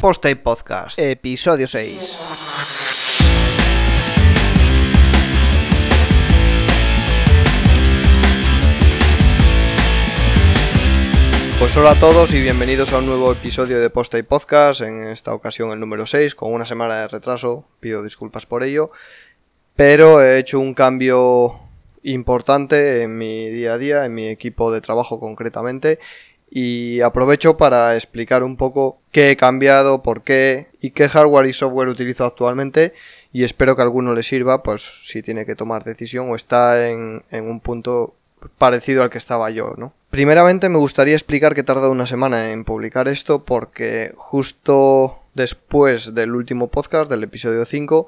Post Podcast, episodio 6. Pues hola a todos y bienvenidos a un nuevo episodio de Post Podcast, en esta ocasión el número 6, con una semana de retraso, pido disculpas por ello, pero he hecho un cambio importante en mi día a día, en mi equipo de trabajo concretamente, y aprovecho para explicar un poco qué he cambiado, por qué y qué hardware y software utilizo actualmente y espero que alguno le sirva, pues si tiene que tomar decisión o está en, en un punto parecido al que estaba yo, ¿no? Primeramente me gustaría explicar que he tardado una semana en publicar esto porque justo después del último podcast, del episodio 5,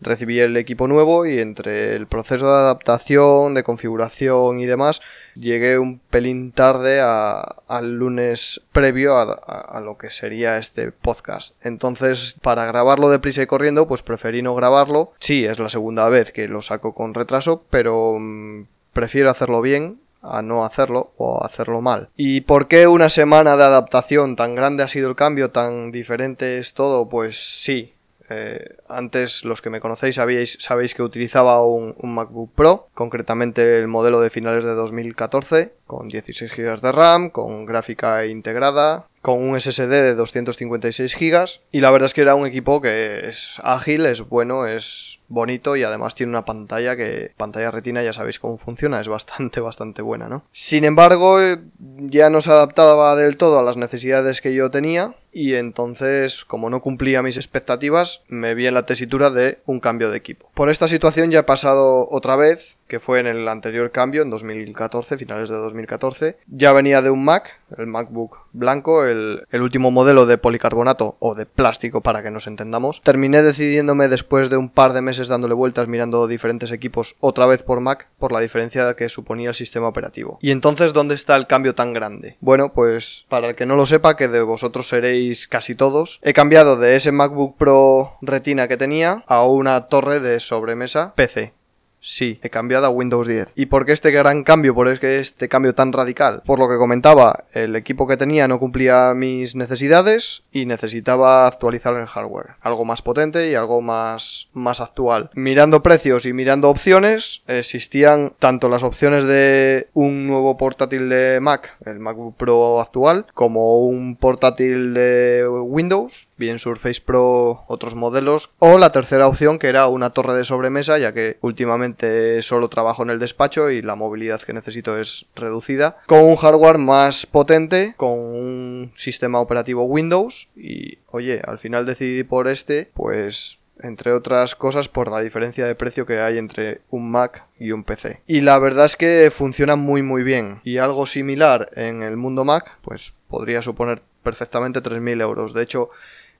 recibí el equipo nuevo y entre el proceso de adaptación, de configuración y demás, llegué un pelín tarde a- al lunes previo a, a- a lo que sería este podcast. Entonces, para grabarlo deprisa y corriendo, pues preferí no grabarlo. Sí, es la segunda vez que lo saco con retraso, pero mm, prefiero hacerlo bien a no hacerlo o hacerlo mal. ¿Y por qué una semana de adaptación tan grande ha sido el cambio, tan diferente es todo? Pues sí, eh, antes, los que me conocéis sabéis, que utilizaba un, un MacBook Pro, concretamente el modelo de finales de 2014, con 16 GB de RAM, con gráfica integrada, con un SSD de 256 GB, y la verdad es que era un equipo que es ágil, es bueno, es bonito y además tiene una pantalla que, pantalla retina, ya sabéis cómo funciona, es bastante, bastante buena, ¿no? Sin embargo, eh, ya no se adaptaba del todo a las necesidades que yo tenía, y entonces, como no cumplía mis expectativas, me vi en la tesitura de un cambio de equipo. Por esta situación ya he pasado otra vez, que fue en el anterior cambio, en 2014, finales de 2014. Ya venía de un Mac, el MacBook blanco, el, el último modelo de policarbonato o de plástico para que nos entendamos. Terminé decidiéndome después de un par de meses dándole vueltas mirando diferentes equipos otra vez por Mac por la diferencia que suponía el sistema operativo. Y entonces, ¿dónde está el cambio tan grande? Bueno, pues para el que no lo sepa, que de vosotros seréis casi todos, he cambiado de ese MacBook Pro Retina que tenía a una torre de sobremesa PC. Sí, he cambiado a Windows 10. ¿Y por qué este gran cambio? ¿Por qué este cambio tan radical? Por lo que comentaba, el equipo que tenía no cumplía mis necesidades y necesitaba actualizar el hardware. Algo más potente y algo más, más actual. Mirando precios y mirando opciones, existían tanto las opciones de un nuevo portátil de Mac, el MacBook Pro actual, como un portátil de Windows, bien Surface Pro, otros modelos, o la tercera opción que era una torre de sobremesa, ya que últimamente solo trabajo en el despacho y la movilidad que necesito es reducida, con un hardware más potente, con un sistema operativo Windows y oye, al final decidí por este, pues entre otras cosas por la diferencia de precio que hay entre un Mac y un PC. Y la verdad es que funciona muy muy bien. Y algo similar en el mundo Mac, pues podría suponer perfectamente 3.000 euros. De hecho,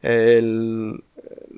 el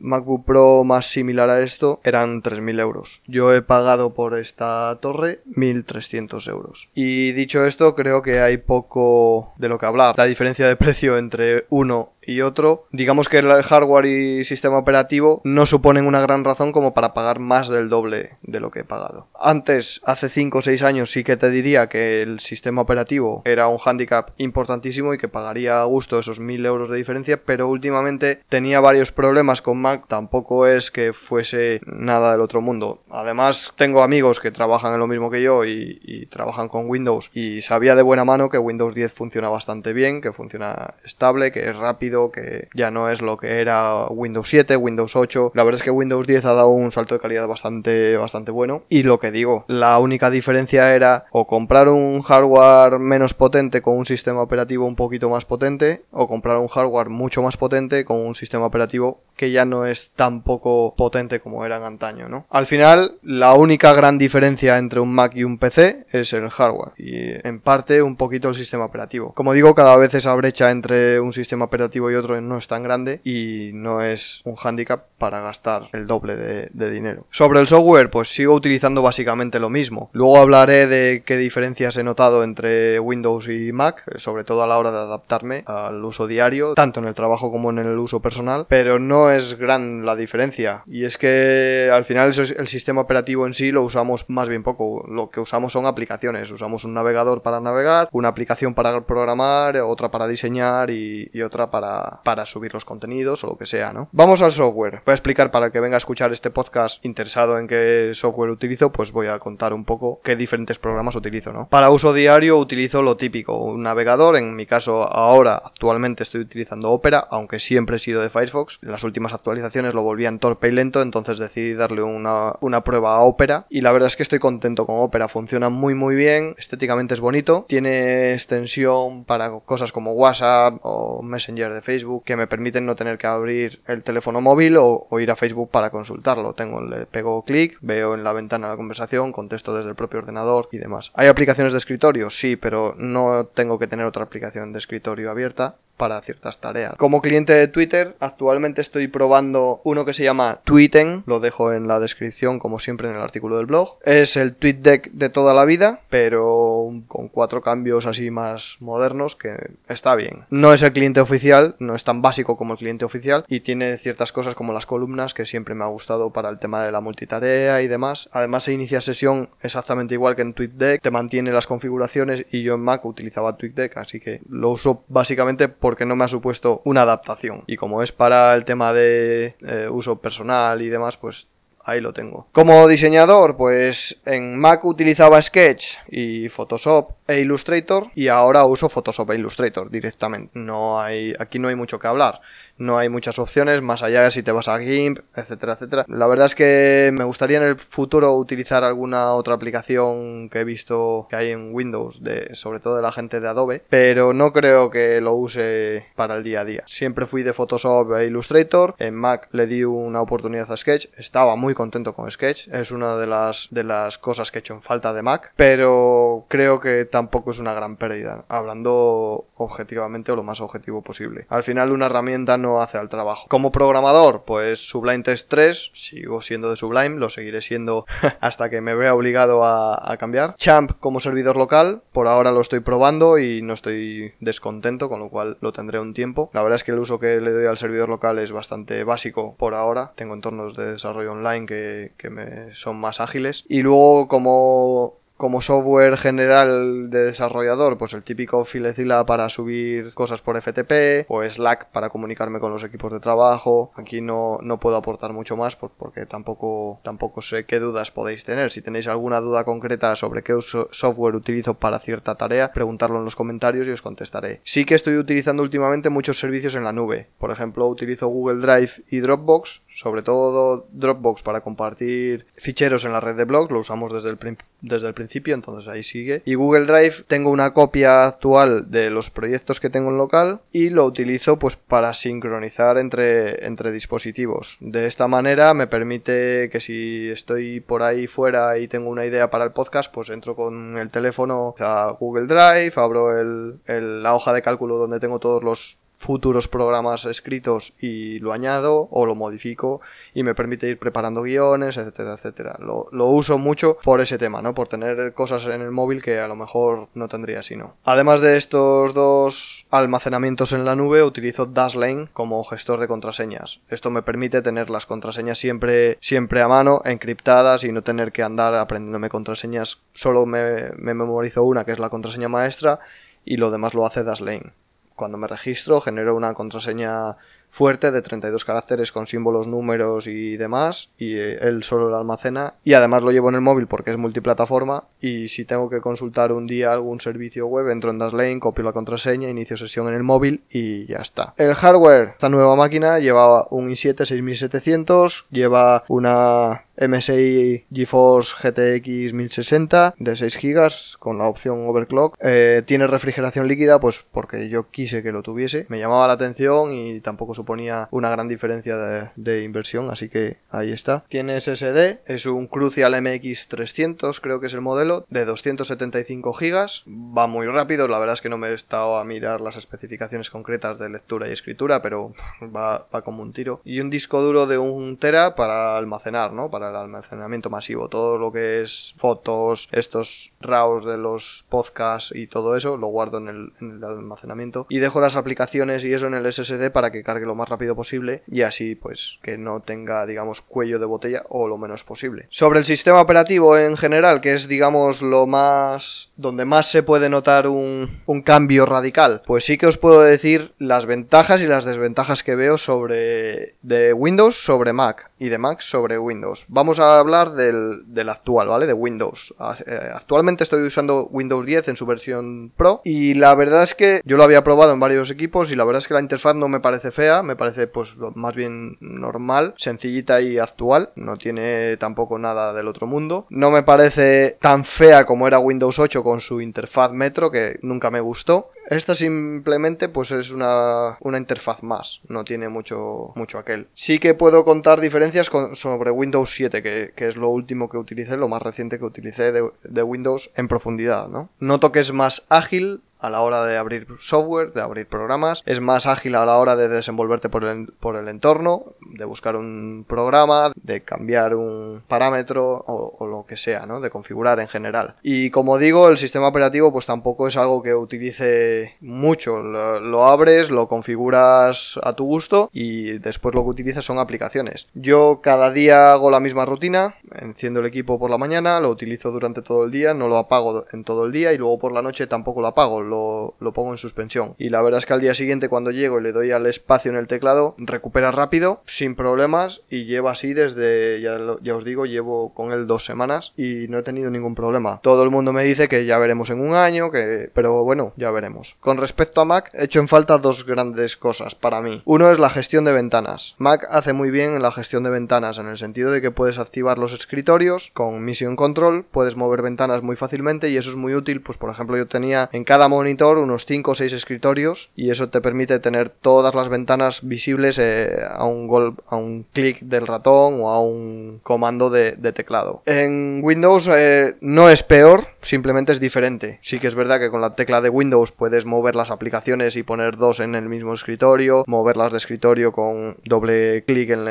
MacBook Pro más similar a esto eran 3.000 euros. Yo he pagado por esta torre 1.300 euros. Y dicho esto, creo que hay poco de lo que hablar. La diferencia de precio entre uno y otro, digamos que el hardware y sistema operativo no suponen una gran razón como para pagar más del doble de lo que he pagado. Antes, hace 5 o 6 años, sí que te diría que el sistema operativo era un handicap importantísimo y que pagaría a gusto esos 1000 euros de diferencia, pero últimamente tenía varios problemas con Tampoco es que fuese nada del otro mundo. Además, tengo amigos que trabajan en lo mismo que yo y, y trabajan con Windows y sabía de buena mano que Windows 10 funciona bastante bien, que funciona estable, que es rápido que ya no es lo que era Windows 7, Windows 8. La verdad es que Windows 10 ha dado un salto de calidad bastante, bastante bueno. Y lo que digo, la única diferencia era o comprar un hardware menos potente con un sistema operativo un poquito más potente, o comprar un hardware mucho más potente con un sistema operativo que ya no es tan poco potente como eran antaño, ¿no? Al final, la única gran diferencia entre un Mac y un PC es el hardware. Y en parte un poquito el sistema operativo. Como digo, cada vez esa brecha entre un sistema operativo y otro no es tan grande y no es un handicap para gastar el doble de, dinero. Sobre el software, pues sigo utilizando básicamente lo mismo. Luego hablaré de qué diferencias he notado entre Windows y Mac, sobre todo a la hora de adaptarme al uso diario, tanto en el trabajo como en el uso personal, pero no es la diferencia. Y es que al final el sistema operativo en sí lo usamos más bien poco. Lo que usamos son aplicaciones. Usamos un navegador para navegar, una aplicación para programar, otra para diseñar y, otra para, para subir los contenidos o lo que sea, ¿no? Vamos al software. Voy a explicar para el que venga a escuchar este podcast interesado en qué software utilizo, pues voy a contar un poco qué diferentes programas utilizo, ¿no? Para uso diario utilizo lo típico, un navegador, en mi caso ahora actualmente estoy utilizando Opera, aunque siempre he sido de Firefox. En las últimas actualizaciones lo volvían torpe y lento, entonces decidí darle una, una prueba a Opera y la verdad es que estoy contento con Opera, funciona muy muy bien, estéticamente es bonito, tiene extensión para cosas como WhatsApp o Messenger de Facebook que me permiten no tener que abrir el teléfono móvil o, ir a Facebook para consultarlo. Tengo, le pego clic, veo en la ventana la conversación, contesto desde el propio ordenador y demás. ¿Hay aplicaciones de escritorio? Sí, pero no tengo que tener otra aplicación de escritorio abierta para ciertas tareas. Como cliente de Twitter, actualmente estoy probando uno que se llama Tweeten, lo dejo en la descripción como siempre en el artículo del blog. Es el TweetDeck de toda la vida, pero con cuatro cambios así más modernos que está bien. No es el cliente oficial, no es tan básico como el cliente oficial y tiene ciertas cosas como las columnas que siempre me ha gustado para el tema de la multitarea y demás. Además se inicia sesión exactamente igual que en TweetDeck, te mantiene las configuraciones y yo en Mac utilizaba TweetDeck, así que lo uso básicamente porque no me ha supuesto una adaptación. Y como es para el tema de eh, uso personal y demás, pues ahí lo tengo. Como diseñador, pues en Mac utilizaba Sketch y Photoshop e Illustrator y ahora uso Photoshop e Illustrator directamente. No hay, aquí no hay mucho que hablar no hay muchas opciones, más allá de si te vas a GIMP, etcétera, etcétera. La verdad es que me gustaría en el futuro utilizar alguna otra aplicación que he visto que hay en Windows, de, sobre todo de la gente de Adobe, pero no creo que lo use para el día a día. Siempre fui de Photoshop e Illustrator, en Mac le di una oportunidad a Sketch, estaba muy contento con Sketch, es una de las, de las cosas que he hecho en falta de Mac, pero creo que tampoco es una gran pérdida, hablando objetivamente o lo más objetivo posible. Al final una herramienta no hace al trabajo. Como programador, pues Sublime Text 3, sigo siendo de Sublime, lo seguiré siendo hasta que me vea obligado a, cambiar. Champ como servidor local, por ahora lo estoy probando y no estoy descontento, con lo cual lo tendré un tiempo. La verdad es que el uso que le doy al servidor local es bastante básico por ahora. Tengo entornos de desarrollo online que, que me son más ágiles. Y luego como como software general de desarrollador, pues el típico Filezilla para subir cosas por FTP o Slack para comunicarme con los equipos de trabajo. Aquí no, no puedo aportar mucho más porque tampoco, tampoco sé qué dudas podéis tener. Si tenéis alguna duda concreta sobre qué software utilizo para cierta tarea, preguntarlo en los comentarios y os contestaré. Sí que estoy utilizando últimamente muchos servicios en la nube. Por ejemplo, utilizo Google Drive y Dropbox sobre todo Dropbox para compartir ficheros en la red de blogs, lo usamos desde el, desde el principio, entonces ahí sigue. Y Google Drive tengo una copia actual de los proyectos que tengo en local y lo utilizo pues para sincronizar entre, entre dispositivos. De esta manera me permite que si estoy por ahí fuera y tengo una idea para el podcast, pues entro con el teléfono a Google Drive, abro el, la hoja de cálculo donde tengo todos los futuros programas escritos y lo añado o lo modifico y me permite ir preparando guiones, etcétera, etcétera. Lo, uso mucho por ese tema, ¿no? Por tener cosas en el móvil que a lo mejor no tendría si no. Además de estos dos almacenamientos en la nube, utilizo Dashlane como gestor de contraseñas. Esto me permite tener las contraseñas siempre, siempre a mano, encriptadas y no tener que andar aprendiéndome contraseñas. Solo me, me memorizo una que es la contraseña maestra y lo demás lo hace Dashlane cuando me registro genero una contraseña fuerte de 32 caracteres con símbolos, números y demás y eh, él solo lo almacena y además lo llevo en el móvil porque es multiplataforma y si tengo que consultar un día algún servicio web entro en Dashlane, copio la contraseña, inicio sesión en el móvil y ya está. El hardware, esta nueva máquina lleva un i7 6700, lleva una MSI GeForce GTX 1060 de 6 GB con la opción overclock. Eh, tiene refrigeración líquida, pues porque yo quise que lo tuviese. Me llamaba la atención y tampoco suponía una gran diferencia de, inversión, así que ahí está. Tiene SSD, es un Crucial MX 300, creo que es el modelo, de 275 GB. Va muy rápido, la verdad es que no me he estado a mirar las especificaciones concretas de lectura y escritura, pero va, va como un tiro. Y un disco duro de un tera para almacenar, ¿no? Para el almacenamiento masivo. Todo lo que es fotos, estos RAWs de los podcasts y todo eso, lo guardo en el, almacenamiento. Y dejo las aplicaciones y eso en el SSD para que cargue lo más rápido posible y así pues que no tenga digamos cuello de botella o lo menos posible. Sobre el sistema operativo en general, que es digamos lo más donde más se puede notar un, un cambio radical, pues sí que os puedo decir las ventajas y las desventajas que veo sobre de Windows sobre Mac y de Mac sobre Windows. Vamos a hablar del, del actual, ¿vale? De Windows. Eh, actualmente estoy usando Windows 10 en su versión Pro y la verdad es que yo lo había probado en varios equipos y la verdad es que la interfaz no me parece fea, me parece pues más bien normal, sencillita y actual, no tiene tampoco nada del otro mundo. No me parece tan fea como era Windows 8 con su interfaz Metro que nunca me gustó. Esta simplemente pues es una, una interfaz más, no tiene mucho, mucho aquel. Sí que puedo contar diferencias sobre Windows 7, que, que, es lo último que utilicé, lo más reciente que utilicé de Windows en profundidad, ¿no? Noto que es más ágil, a la hora de abrir software, de abrir programas, es más ágil a la hora de desenvolverte por el, por el entorno, de buscar un programa, de cambiar un parámetro o, lo que sea, ¿no? De configurar en general. Y como digo, el sistema operativo pues tampoco es algo que utilice mucho. Lo, lo abres, lo configuras a tu gusto y después lo que utilizas son aplicaciones. Yo cada día hago la misma rutina, enciendo el equipo por la mañana, lo utilizo durante todo el día, no lo apago en todo el día y luego por la noche tampoco lo apago lo, pongo en suspensión. Y la verdad es que al día siguiente cuando llego y le doy al espacio en el teclado, recupera rápido, sin problemas y lleva así desde, ya, ya os digo, llevo con él dos semanas y no he tenido ningún problema. Todo el mundo me dice que ya veremos en un año, que... pero bueno, ya veremos. Con respecto a Mac, he hecho en falta dos grandes cosas para mí. Uno es la gestión de ventanas. Mac hace muy bien la gestión de ventanas en el sentido de que puedes activar los escritorios con Mission Control, puedes mover ventanas muy fácilmente y eso es muy útil, pues por ejemplo yo tenía en cada monitor unos 5 o 6 escritorios y eso te permite tener todas las ventanas visibles eh, a un gol a un clic del ratón o a un comando de, teclado. En Windows eh, no es peor, simplemente es diferente. Sí que es verdad que con la tecla de Windows puedes mover las aplicaciones y poner dos en el mismo escritorio, moverlas de escritorio con doble clic en,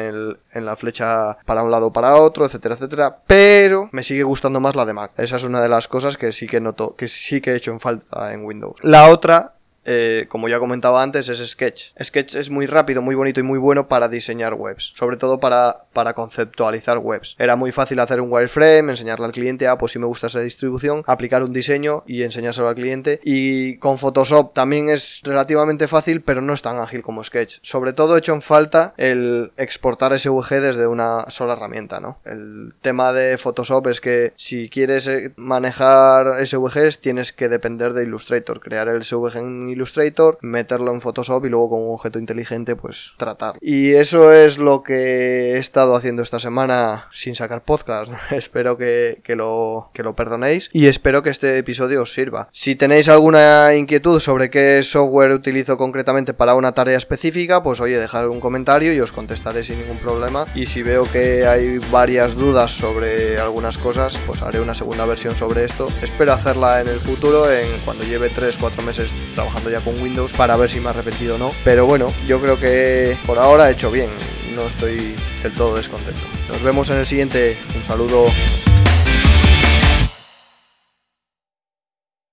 en la flecha para un lado o para otro, etcétera, etcétera. Pero me sigue gustando más la de Mac. Esa es una de las cosas que sí que noto, que sí que he hecho en falta en Windows. La otra eh, como ya comentaba antes, es Sketch. Sketch es muy rápido, muy bonito y muy bueno para diseñar webs, sobre todo para, para conceptualizar webs. Era muy fácil hacer un wireframe, enseñarle al cliente, ah, pues si me gusta esa distribución, aplicar un diseño y enseñárselo al cliente. Y con Photoshop también es relativamente fácil, pero no es tan ágil como Sketch. Sobre todo he hecho en falta el exportar SVG desde una sola herramienta, ¿no? El tema de Photoshop es que si quieres eh, manejar SVGs tienes que depender de Illustrator, crear el SVG en Illustrator, meterlo en Photoshop y luego con un objeto inteligente pues tratar. Y eso es lo que he estado haciendo esta semana sin sacar podcast. espero que, lo, que lo perdonéis y espero que este episodio os sirva. Si tenéis alguna inquietud sobre qué software utilizo concretamente para una tarea específica, pues oye, dejad un comentario y os contestaré sin ningún problema. Y si veo que hay varias dudas sobre algunas cosas, pues haré una segunda versión sobre esto. Espero hacerla en el futuro, en cuando lleve 3-4 meses ya con Windows para ver si me ha arrepentido o no. Pero bueno, yo creo que por ahora he hecho bien. No estoy del todo descontento. Nos vemos en el siguiente. Un saludo.